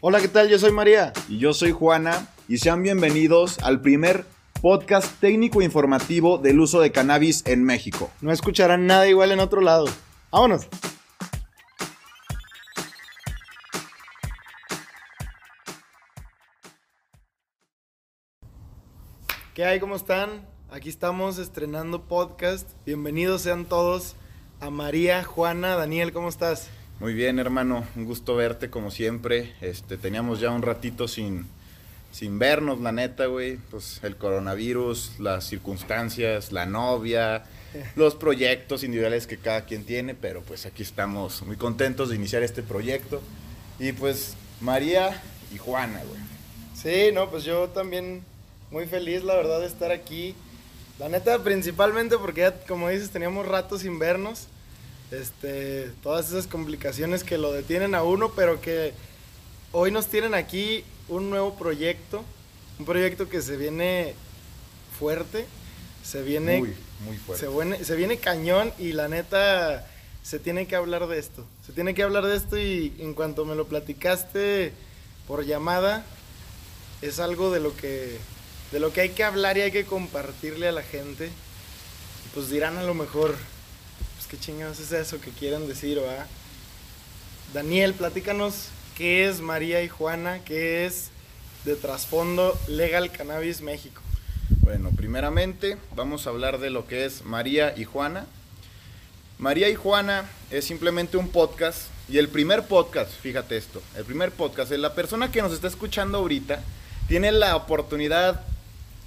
Hola, ¿qué tal? Yo soy María. Y yo soy Juana y sean bienvenidos al primer podcast técnico informativo del uso de cannabis en México. No escucharán nada igual en otro lado. Vámonos. ¿Qué hay? ¿Cómo están? Aquí estamos estrenando podcast. Bienvenidos sean todos a María, Juana, Daniel, ¿cómo estás? Muy bien, hermano, un gusto verte como siempre. Este, teníamos ya un ratito sin, sin vernos, la neta, güey. Pues el coronavirus, las circunstancias, la novia, los proyectos individuales que cada quien tiene, pero pues aquí estamos muy contentos de iniciar este proyecto. Y pues María y Juana, güey. Sí, no, pues yo también muy feliz, la verdad, de estar aquí. La neta, principalmente porque ya, como dices, teníamos rato sin vernos este, todas esas complicaciones que lo detienen a uno, pero que hoy nos tienen aquí un nuevo proyecto, un proyecto que se viene fuerte, se viene muy, muy fuerte. Se, viene, se viene cañón y la neta se tiene que hablar de esto. Se tiene que hablar de esto y en cuanto me lo platicaste por llamada, es algo de lo que de lo que hay que hablar y hay que compartirle a la gente. Pues dirán a lo mejor, qué chingados es eso que quieren decir, ¿va? Daniel, platícanos qué es María y Juana, qué es de trasfondo Legal Cannabis México. Bueno, primeramente vamos a hablar de lo que es María y Juana. María y Juana es simplemente un podcast y el primer podcast, fíjate esto, el primer podcast, la persona que nos está escuchando ahorita tiene la oportunidad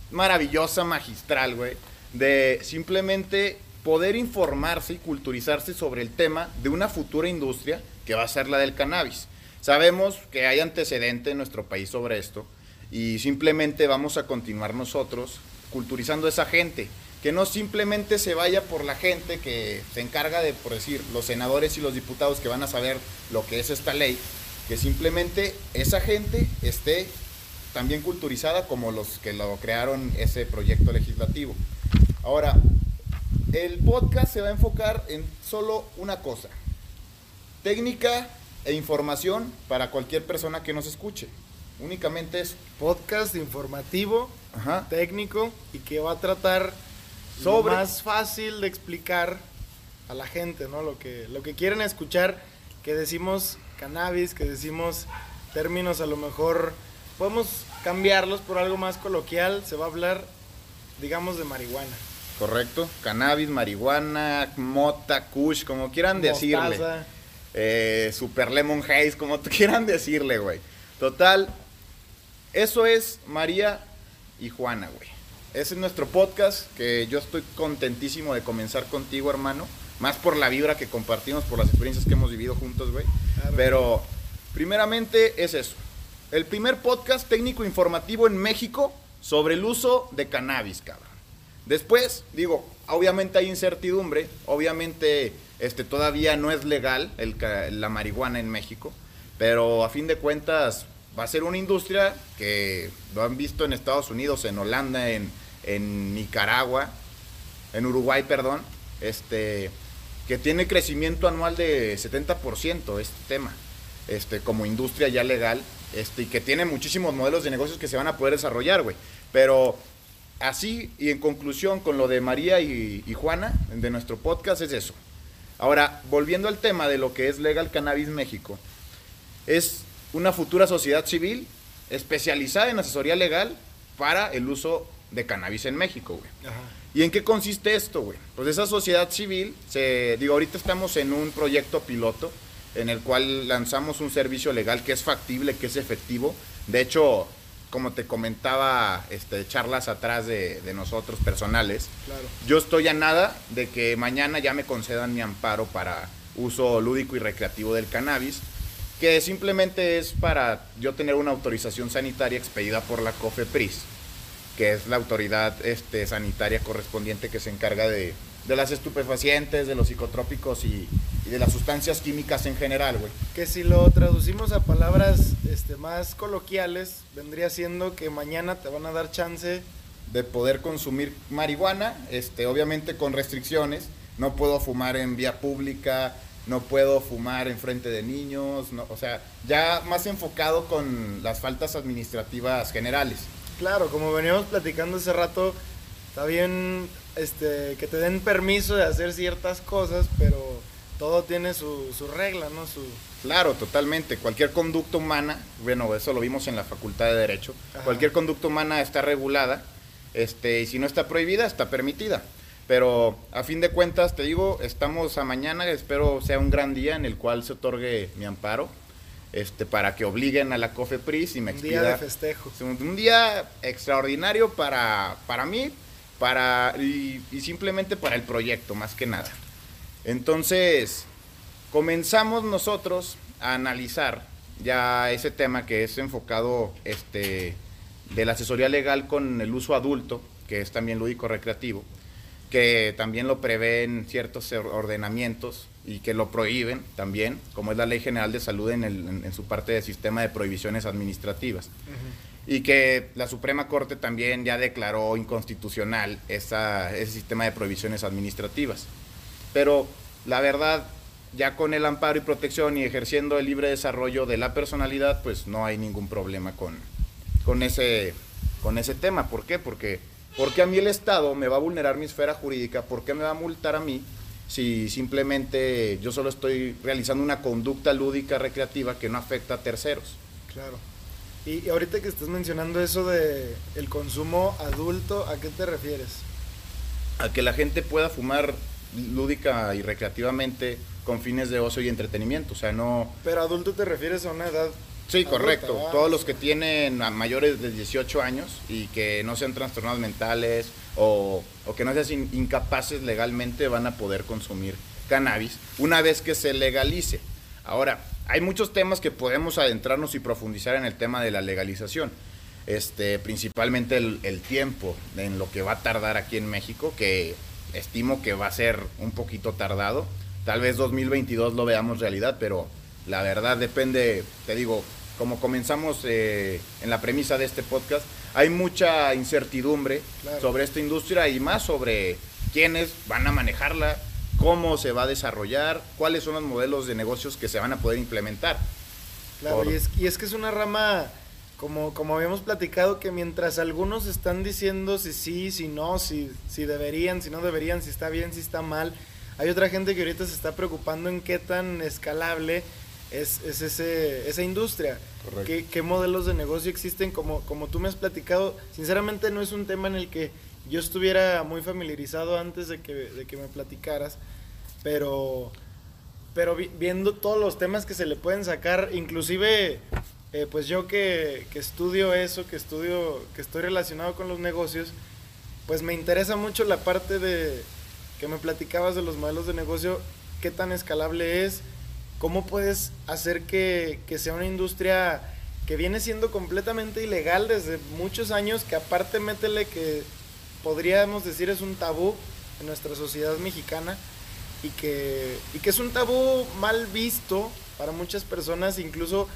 maravillosa, magistral, güey, de simplemente poder informarse y culturizarse sobre el tema de una futura industria que va a ser la del cannabis. Sabemos que hay antecedente en nuestro país sobre esto y simplemente vamos a continuar nosotros culturizando a esa gente, que no simplemente se vaya por la gente que se encarga de, por decir, los senadores y los diputados que van a saber lo que es esta ley, que simplemente esa gente esté también culturizada como los que lo crearon ese proyecto legislativo. Ahora, el podcast se va a enfocar en solo una cosa. Técnica e información para cualquier persona que nos escuche. Únicamente es podcast informativo, técnico y que va a tratar sobre más fácil de explicar a la gente, ¿no? Lo que lo que quieren escuchar, que decimos cannabis, que decimos términos a lo mejor podemos cambiarlos por algo más coloquial, se va a hablar digamos de marihuana. Correcto. Cannabis, marihuana, mota, kush, como quieran decirle. Eh, super lemon haze, como quieran decirle, güey. Total, eso es María y Juana, güey. Ese es nuestro podcast, que yo estoy contentísimo de comenzar contigo, hermano. Más por la vibra que compartimos, por las experiencias que hemos vivido juntos, güey. Pero, primeramente, es eso. El primer podcast técnico informativo en México sobre el uso de cannabis, cabrón. Después, digo, obviamente hay incertidumbre, obviamente este, todavía no es legal el, la marihuana en México, pero a fin de cuentas va a ser una industria que lo han visto en Estados Unidos, en Holanda, en, en Nicaragua, en Uruguay, perdón, este, que tiene crecimiento anual de 70% este tema, este, como industria ya legal, este, y que tiene muchísimos modelos de negocios que se van a poder desarrollar, güey. Pero así y en conclusión con lo de María y, Juana de nuestro podcast es eso. Ahora, volviendo al tema de lo que es Legal Cannabis México, es una futura sociedad civil especializada en asesoría legal para el uso de cannabis en México, güey. ¿Y en qué consiste esto, güey? Pues esa sociedad civil, se, digo, ahorita estamos en un proyecto piloto en el cual lanzamos un servicio legal que es factible, que es efectivo. De hecho, como te comentaba, este, charlas atrás de, nosotros personales. Yo estoy a nada de que mañana ya me concedan mi amparo para uso lúdico y recreativo del cannabis, que simplemente es para yo tener una autorización sanitaria expedida por la COFEPRIS, que es la autoridad este, sanitaria correspondiente que se encarga de, de las estupefacientes, de los psicotrópicos y, de las sustancias químicas en general, güey. Que si lo traducimos a palabras este, más coloquiales, vendría siendo que mañana te van a dar chance de poder consumir marihuana, este, obviamente con restricciones. No puedo fumar en vía pública, no puedo fumar en frente de niños, no, o sea, ya más enfocado con las faltas administrativas generales. Claro, como veníamos platicando hace rato, está bien este, que te den permiso de hacer ciertas cosas, pero todo tiene su, su regla, ¿no? Su... Claro, totalmente. Cualquier conducta humana, bueno, eso lo vimos en la Facultad de Derecho, cualquier conducta humana está regulada, este, y si no está prohibida, está permitida. Pero a fin de cuentas, te digo, estamos a mañana, espero sea un gran día en el cual se otorgue mi amparo, este, para que obliguen a la COFEPRIS y me expida. Un día de festejo. Un día extraordinario para, para mí para, y, y simplemente para el proyecto, más que nada. Entonces, comenzamos nosotros a analizar ya ese tema que es enfocado este, de la asesoría legal con el uso adulto, que es también lúdico recreativo que también lo prevén ciertos ordenamientos y que lo prohíben también, como es la Ley General de Salud en, su parte del sistema de prohibiciones administrativas. Y que la Suprema Corte también ya declaró inconstitucional ese sistema de prohibiciones administrativas. Pero la verdad, ya con el amparo y protección y ejerciendo el libre desarrollo de la personalidad, pues no hay ningún problema con, con, ese, con ese tema. ¿Por qué? Porque ¿Por qué a mí el Estado me va a vulnerar mi esfera jurídica? ¿Por qué me va a multar a mí si simplemente yo solo estoy realizando una conducta lúdica recreativa que no afecta a terceros? Claro. Y ahorita que estás mencionando eso de el consumo adulto, ¿a qué te refieres? A que la gente pueda fumar lúdica y recreativamente con fines de ocio y entretenimiento, o sea, no... Pero adulto te refieres a una edad Sí, correcto. Todos los que tienen mayores de 18 años y que no sean trastornados mentales o, que no sean incapaces legalmente van a poder consumir cannabis una vez que se legalice. Ahora, hay muchos temas que podemos adentrarnos y profundizar en el tema de la legalización. Este, principalmente el, el tiempo en lo que va a tardar aquí en México, que estimo que va a ser un poquito tardado. Tal vez 2022 lo veamos realidad, pero la verdad depende, te digo, como comenzamos eh, en la premisa de este podcast, hay mucha incertidumbre sobre esta industria y más sobre quiénes van a manejarla, cómo se va a desarrollar, cuáles son los modelos de negocios que se van a poder implementar. Claro, y, es, que es una rama, como, como habíamos platicado, que mientras algunos están diciendo si sí, si no, si, si deberían, si no deberían, si está bien, si está mal, hay otra gente que ahorita se está preocupando en qué tan escalable es, es ese, esa industria. ¿Qué, ¿Qué, modelos de negocio existen? Como, como tú me has platicado, sinceramente no es un tema en el que yo estuviera muy familiarizado antes de que, de que me platicaras, pero, pero viendo todos los temas que se le pueden sacar, inclusive eh, pues yo que, que, estudio eso, que estudio, que estoy relacionado con los negocios, pues me interesa mucho la parte de que me platicabas de los modelos de negocio, qué tan escalable es, ¿Cómo puedes hacer que, sea una industria que viene siendo completamente ilegal desde muchos años, que aparte métele que podríamos decir es un tabú en nuestra sociedad mexicana y que, y que es un tabú mal visto para muchas personas, incluso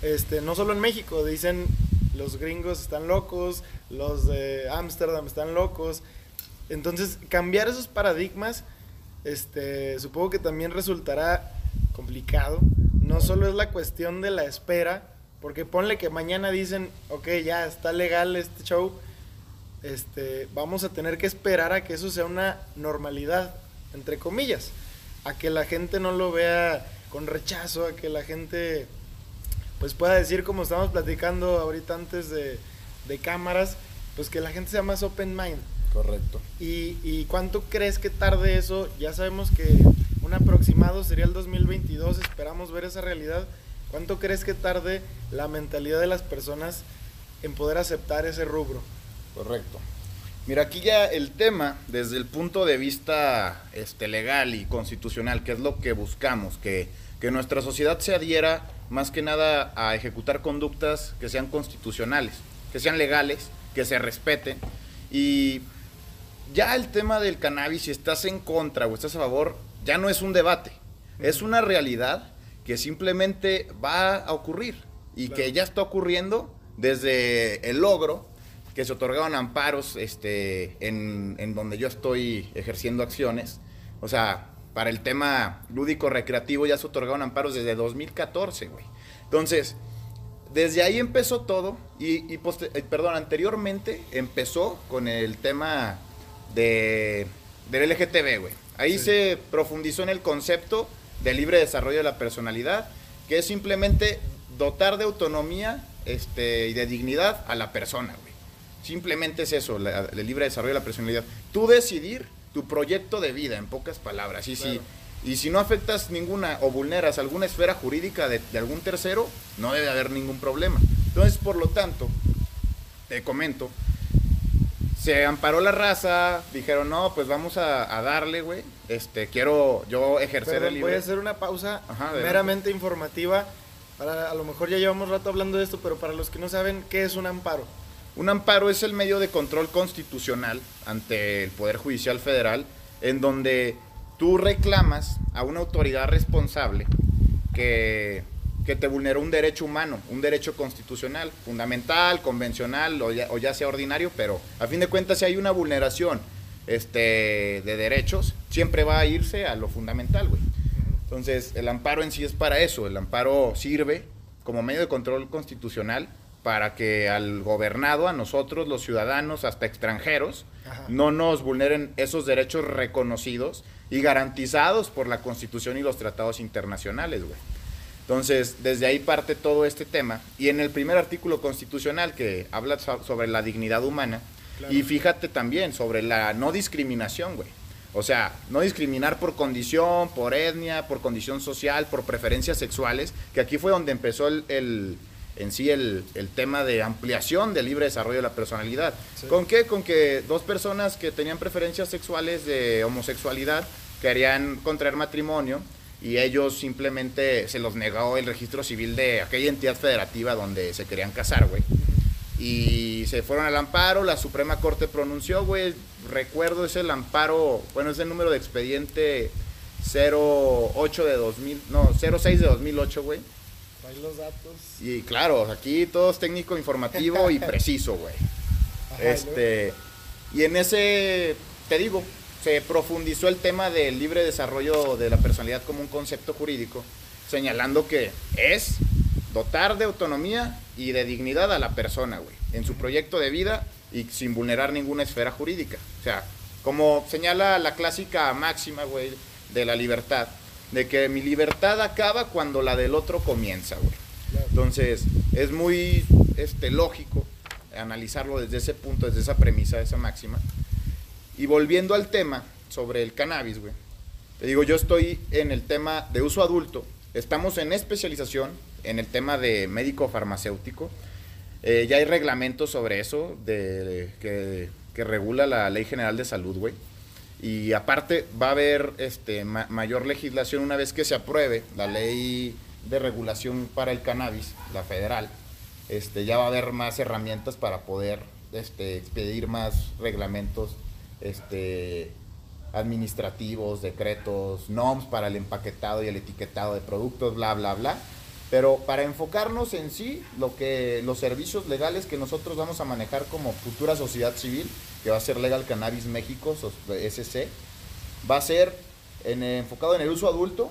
este, no solo en México, dicen los gringos están locos, los de Ámsterdam están locos. Entonces, cambiar esos paradigmas, este, supongo que también resultará complicado. No solo es la cuestión de la espera, porque ponle que mañana dicen, ok, ya está legal este show, este, vamos a tener que esperar a que eso sea una normalidad, entre comillas, a que la gente no lo vea con rechazo, a que la gente pues pueda decir como estamos platicando ahorita antes de, de cámaras, pues que la gente sea más open mind. Correcto. ¿Y, ¿Y cuánto crees que tarde eso? Ya sabemos que aproximado sería el 2022, esperamos ver esa realidad. ¿Cuánto crees que tarde la mentalidad de las personas en poder aceptar ese rubro? Correcto. Mira, aquí ya el tema, desde el punto de vista este, legal y constitucional, que es lo que buscamos, que, que nuestra sociedad se adhiera más que nada a ejecutar conductas que sean constitucionales, que sean legales, que se respeten. Y ya el tema del cannabis, si estás en contra o estás a favor, ya no es un debate, es una realidad que simplemente va a ocurrir y que ya está ocurriendo desde el logro que se otorgaron amparos este, en, donde yo estoy ejerciendo acciones. O sea, para el tema lúdico recreativo ya se otorgaron amparos desde 2014, güey. Entonces, desde ahí empezó todo y, y eh, perdón, anteriormente empezó con el tema de, del LGTB, güey. Ahí se profundizó en el concepto de libre desarrollo de la personalidad, que es simplemente dotar de autonomía este, y de dignidad a la persona, güey. Simplemente es eso, el libre desarrollo de la personalidad. Tú decidir tu proyecto de vida, en pocas palabras. Y, si, y si no afectas ninguna o vulneras alguna esfera jurídica de, algún tercero, no debe haber ningún problema. Entonces, por lo tanto, te comento, se amparó la raza, dijeron, no, pues vamos a, darle, güey. Este, quiero yo ejercer el libre. Voy a hacer una pausa meramente informativa. Para, a lo mejor ya llevamos rato hablando de esto, pero para los que no saben, ¿qué es un amparo? Un amparo es el medio de control constitucional ante el Poder Judicial Federal en donde tú reclamas a una autoridad responsable que, te vulneró un derecho humano, un derecho constitucional, fundamental, convencional o ya, sea ordinario, pero a fin de cuentas si hay una vulneración este, de derechos, siempre va a irse a lo fundamental, güey. Entonces, el amparo en sí es para eso, el amparo sirve como medio de control constitucional para que al gobernado, a nosotros, los ciudadanos, hasta extranjeros, no nos vulneren esos derechos reconocidos y garantizados por la Constitución y los tratados internacionales, güey. Entonces, desde ahí parte todo este tema. Y en el primer artículo constitucional que habla sobre la dignidad humana, y fíjate también sobre la no discriminación, güey. O sea, no discriminar por condición, por etnia, por condición social, por preferencias sexuales, que aquí fue donde empezó el en sí el, tema de ampliación del libre desarrollo de la personalidad. ¿Con qué? Con que dos personas que tenían preferencias sexuales de homosexualidad querían contraer matrimonio y ellos simplemente se los negó el registro civil de aquella entidad federativa donde se querían casar, güey. Y se fueron al amparo, la Suprema Corte pronunció, güey, recuerdo es el amparo, bueno, es el número de expediente 08 de 2000, no, 06 de 2008, güey Ahí los datos. Y claro, aquí todo es técnico, informativo y preciso, güey. Este, y en ese, te digo, se profundizó el tema del libre desarrollo de la personalidad como un concepto jurídico, señalando que es dotar de autonomía y de dignidad a la persona, güey, en su proyecto de vida y sin vulnerar ninguna esfera jurídica. O sea, como señala la clásica máxima, güey, de la libertad, de que mi libertad acaba cuando la del otro comienza, güey. Entonces, es muy este, lógico analizarlo desde ese punto, desde esa premisa, esa máxima. Y volviendo al tema sobre el cannabis, güey. Te digo, yo estoy en el tema de uso adulto. Estamos en especialización en el tema de médico farmacéutico. Eh, ya hay reglamentos sobre eso de, que, que regula la Ley General de Salud, güey. Y aparte va a haber este, mayor legislación una vez que se apruebe la ley de regulación para el cannabis, la federal. Este, ya va a haber más herramientas para poder este, expedir más reglamentos este, administrativos, decretos, NOMS para el empaquetado y el etiquetado de productos, bla, bla, bla. Pero para enfocarnos en sí, lo que los servicios legales que nosotros vamos a manejar como futura sociedad civil, que va a ser Legal Cannabis México, SC, va a ser enfocado en el uso adulto,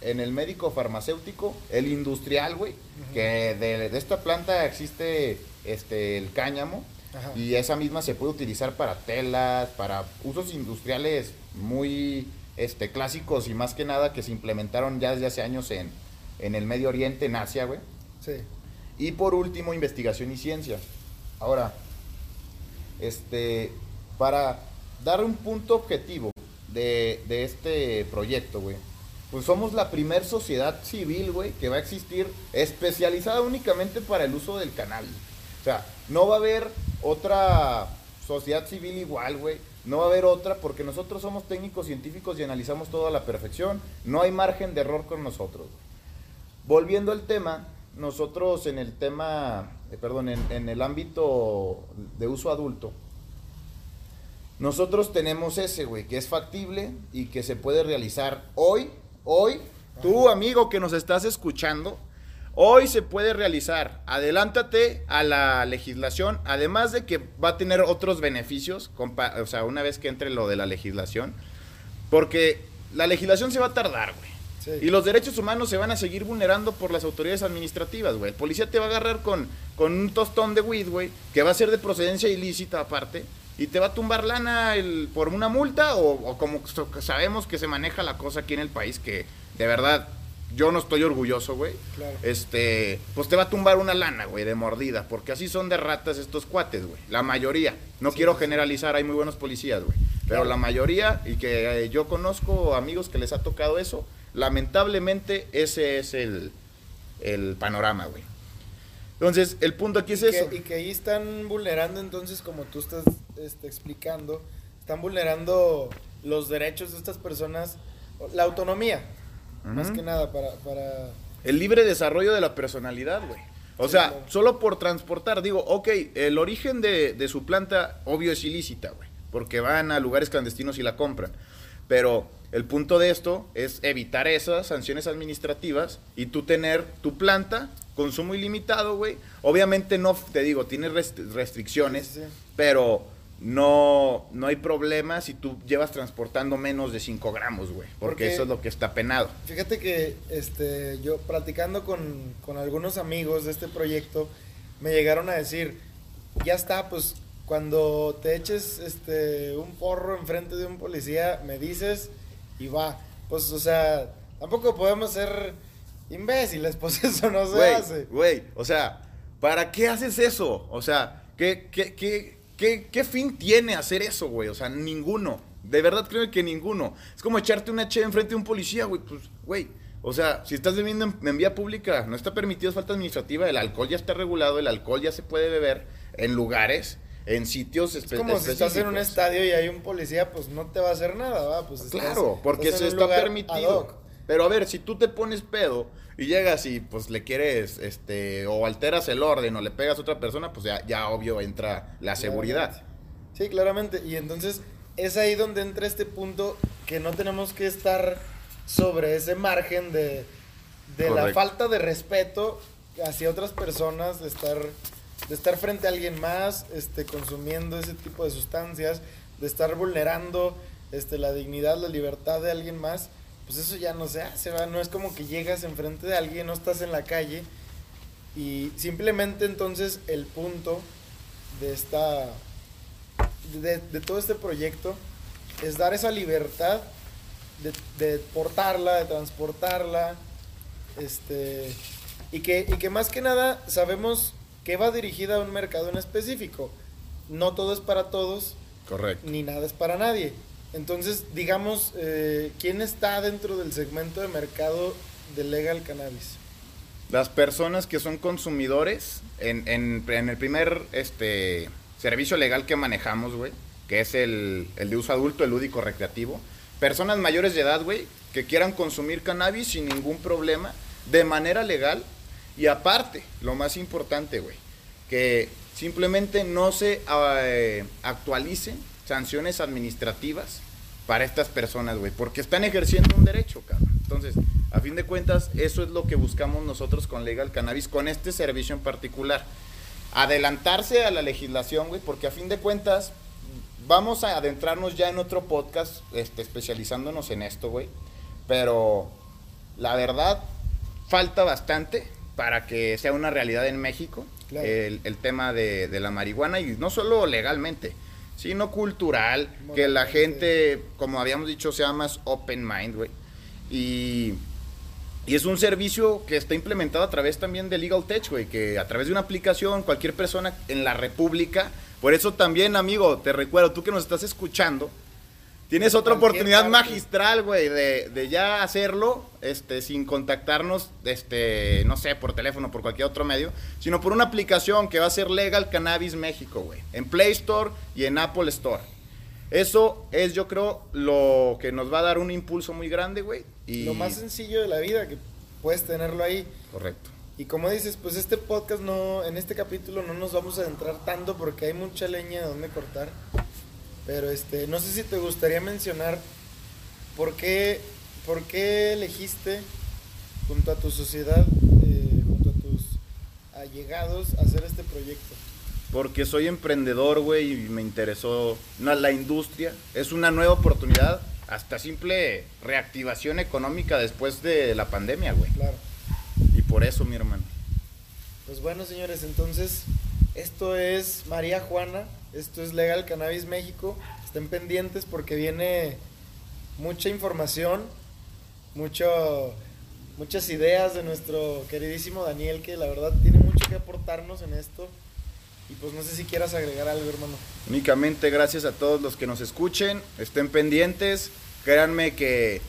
en el médico farmacéutico, el industrial, güey, que de, esta planta existe este el cáñamo y esa misma se puede utilizar para telas, para usos industriales muy este clásicos y más que nada que se implementaron ya desde hace años en en el Medio Oriente, en Asia, güey. Sí. Y por último, investigación y ciencia. Ahora, este, para dar un punto objetivo de, este proyecto, güey, pues somos la primer sociedad civil, güey, que va a existir especializada únicamente para el uso del cannabis. O sea, no va a haber otra sociedad civil igual, güey. No va a haber otra porque nosotros somos técnicos científicos y analizamos todo a la perfección. No hay margen de error con nosotros. Volviendo al tema, nosotros en el tema, eh, perdón, en, el ámbito de uso adulto, nosotros tenemos ese, güey, que es factible y que se puede realizar hoy, hoy, tú amigo que nos estás escuchando, hoy se puede realizar. Adelántate a la legislación, además de que va a tener otros beneficios, o sea, una vez que entre lo de la legislación, porque la legislación se va a tardar, güey. Y los derechos humanos se van a seguir vulnerando por las autoridades administrativas, güey. El policía te va a agarrar con, con un tostón de weed, güey, que va a ser de procedencia ilícita aparte, y te va a tumbar lana el, por una multa, o, o como sabemos que se maneja la cosa aquí en el país, que de verdad yo no estoy orgulloso, güey. Este, pues te va a tumbar una lana, güey, de mordida, porque así son de ratas estos cuates, güey. La mayoría. No quiero generalizar, hay muy buenos policías, güey. Pero la mayoría, y que eh, yo conozco amigos que les ha tocado eso, lamentablemente ese es el, panorama, güey. Entonces, el punto aquí es eso. y que ahí están vulnerando, entonces, como tú estás este, explicando, están vulnerando los derechos de estas personas, la autonomía. Más que nada para, para... El libre desarrollo de la personalidad, güey. O sea, solo por transportar, digo, ok, el origen de, de su planta, obvio, es ilícita, güey. Porque van a lugares clandestinos y la compran. Pero el punto de esto es evitar esas sanciones administrativas y tú tener tu planta, consumo ilimitado, güey. Obviamente no, te digo, tiene restricciones, pero no, no hay problema si tú llevas transportando menos de 5 gramos, güey. Porque, eso es lo que está penado. Fíjate que este, yo platicando con, con, algunos amigos de este proyecto, me llegaron a decir, ya está, pues cuando te eches este, un porro enfrente de un policía, me dices y va. Pues, o sea, tampoco podemos ser imbéciles, pues eso no se hace. Güey, o sea, ¿para qué haces eso? O sea, ¿qué, qué, qué ¿Qué, fin tiene hacer eso, güey? O sea, ninguno. De verdad creo que ninguno. Es como echarte una che enfrente de un policía, güey. Pues, güey. O sea, si estás bebiendo en, vía pública, no está permitido, es falta administrativa. El alcohol ya está regulado, el alcohol ya se puede beber en lugares, en sitios específicos. Es como si estás en un estadio y hay un policía, pues no te va a hacer nada, ¿va? Pues claro, porque se está permitido. Pero a ver, si tú te pones pedo y llegas y pues le quieres, este, o alteras el orden o le pegas a otra persona, pues ya, ya obvio entra la seguridad. Sí, claramente. Y entonces es ahí donde entra este punto que no tenemos que estar sobre ese margen de, de la falta de respeto hacia otras personas, de estar, de estar frente a alguien más, este, consumiendo ese tipo de sustancias, de estar vulnerando este, la dignidad, la libertad de alguien más pues eso ya no se hace, ¿va? No es como que llegas enfrente de alguien, no estás en la calle y simplemente entonces el punto de esta, de, todo este proyecto es dar esa libertad de, portarla, de transportarla, este, y que, y que más que nada sabemos que va dirigida a un mercado en específico. No todo es para todos. Correcto. Ni nada es para nadie. Entonces, digamos, eh, ¿quién está dentro del segmento de mercado de legal cannabis? Las personas que son consumidores en, el primer este, servicio legal que manejamos, güey, que es el, el de uso adulto, el lúdico recreativo. Personas mayores de edad, güey, que quieran consumir cannabis sin ningún problema, de manera legal. Y aparte, lo más importante, güey, que simplemente no se eh, actualicen sanciones administrativas para estas personas, güey, porque están ejerciendo un derecho, cabrón. Entonces, a fin de cuentas, eso es lo que buscamos nosotros con Legal Cannabis, con este servicio en particular. Adelantarse a la legislación, güey, porque a fin de cuentas, vamos a adentrarnos ya en otro podcast, este, especializándonos en esto, güey. Pero la verdad, falta bastante para que sea una realidad en México el, tema de, de la marihuana y no solo legalmente, sino cultural, que la gente, como habíamos dicho, sea más open mind, güey. Y, y, es un servicio que está implementado a través también de Legal Tech, güey, que a través de una aplicación, cualquier persona en la República, por eso también, amigo, te recuerdo, tú que nos estás escuchando, Tienes otra oportunidad magistral, güey, de, de, ya hacerlo, este, sin contactarnos, este, no sé, por teléfono, por cualquier otro medio, sino por una aplicación que va a ser Legal Cannabis México, güey, en Play Store y en Apple Store. Eso es, yo creo, lo que nos va a dar un impulso muy grande, güey. Y... Lo más sencillo de la vida, que puedes tenerlo ahí. Correcto. Y como dices, pues este podcast no, en este capítulo no nos vamos a adentrar tanto porque hay mucha leña de donde cortar. Pero este, no sé si te gustaría mencionar por qué, por qué elegiste junto a tu sociedad, eh, junto a tus allegados, hacer este proyecto. Porque soy emprendedor, güey, y me interesó la industria. Es una nueva oportunidad hasta simple reactivación económica después de la pandemia, güey. Claro. Y por eso, mi hermano. Pues bueno, señores, entonces esto es María Juana, esto es Legal Cannabis México. Estén pendientes porque viene mucha información, mucho, muchas ideas de nuestro queridísimo Daniel, que la verdad tiene mucho que aportarnos en esto. Y pues no sé si quieras agregar algo, hermano. Únicamente gracias a todos los que nos escuchen, estén pendientes, créanme que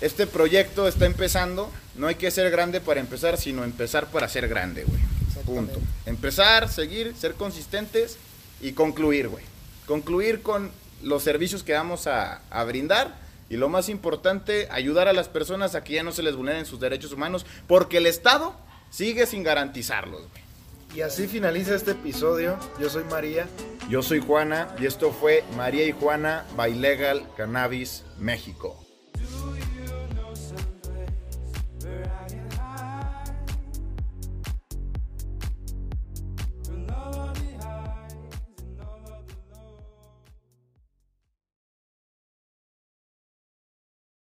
este proyecto está empezando, no hay que ser grande para empezar, sino empezar para ser grande, güey. Punto. Empezar, seguir, ser consistentes y concluir, güey. Concluir con los servicios que vamos a, a brindar y lo más importante, ayudar a las personas a que ya no se les vulneren sus derechos humanos, porque el Estado sigue sin garantizarlos, güey. Y así finaliza este episodio. Yo soy María. Yo soy Juana y esto fue María y Juana by Legal Cannabis México.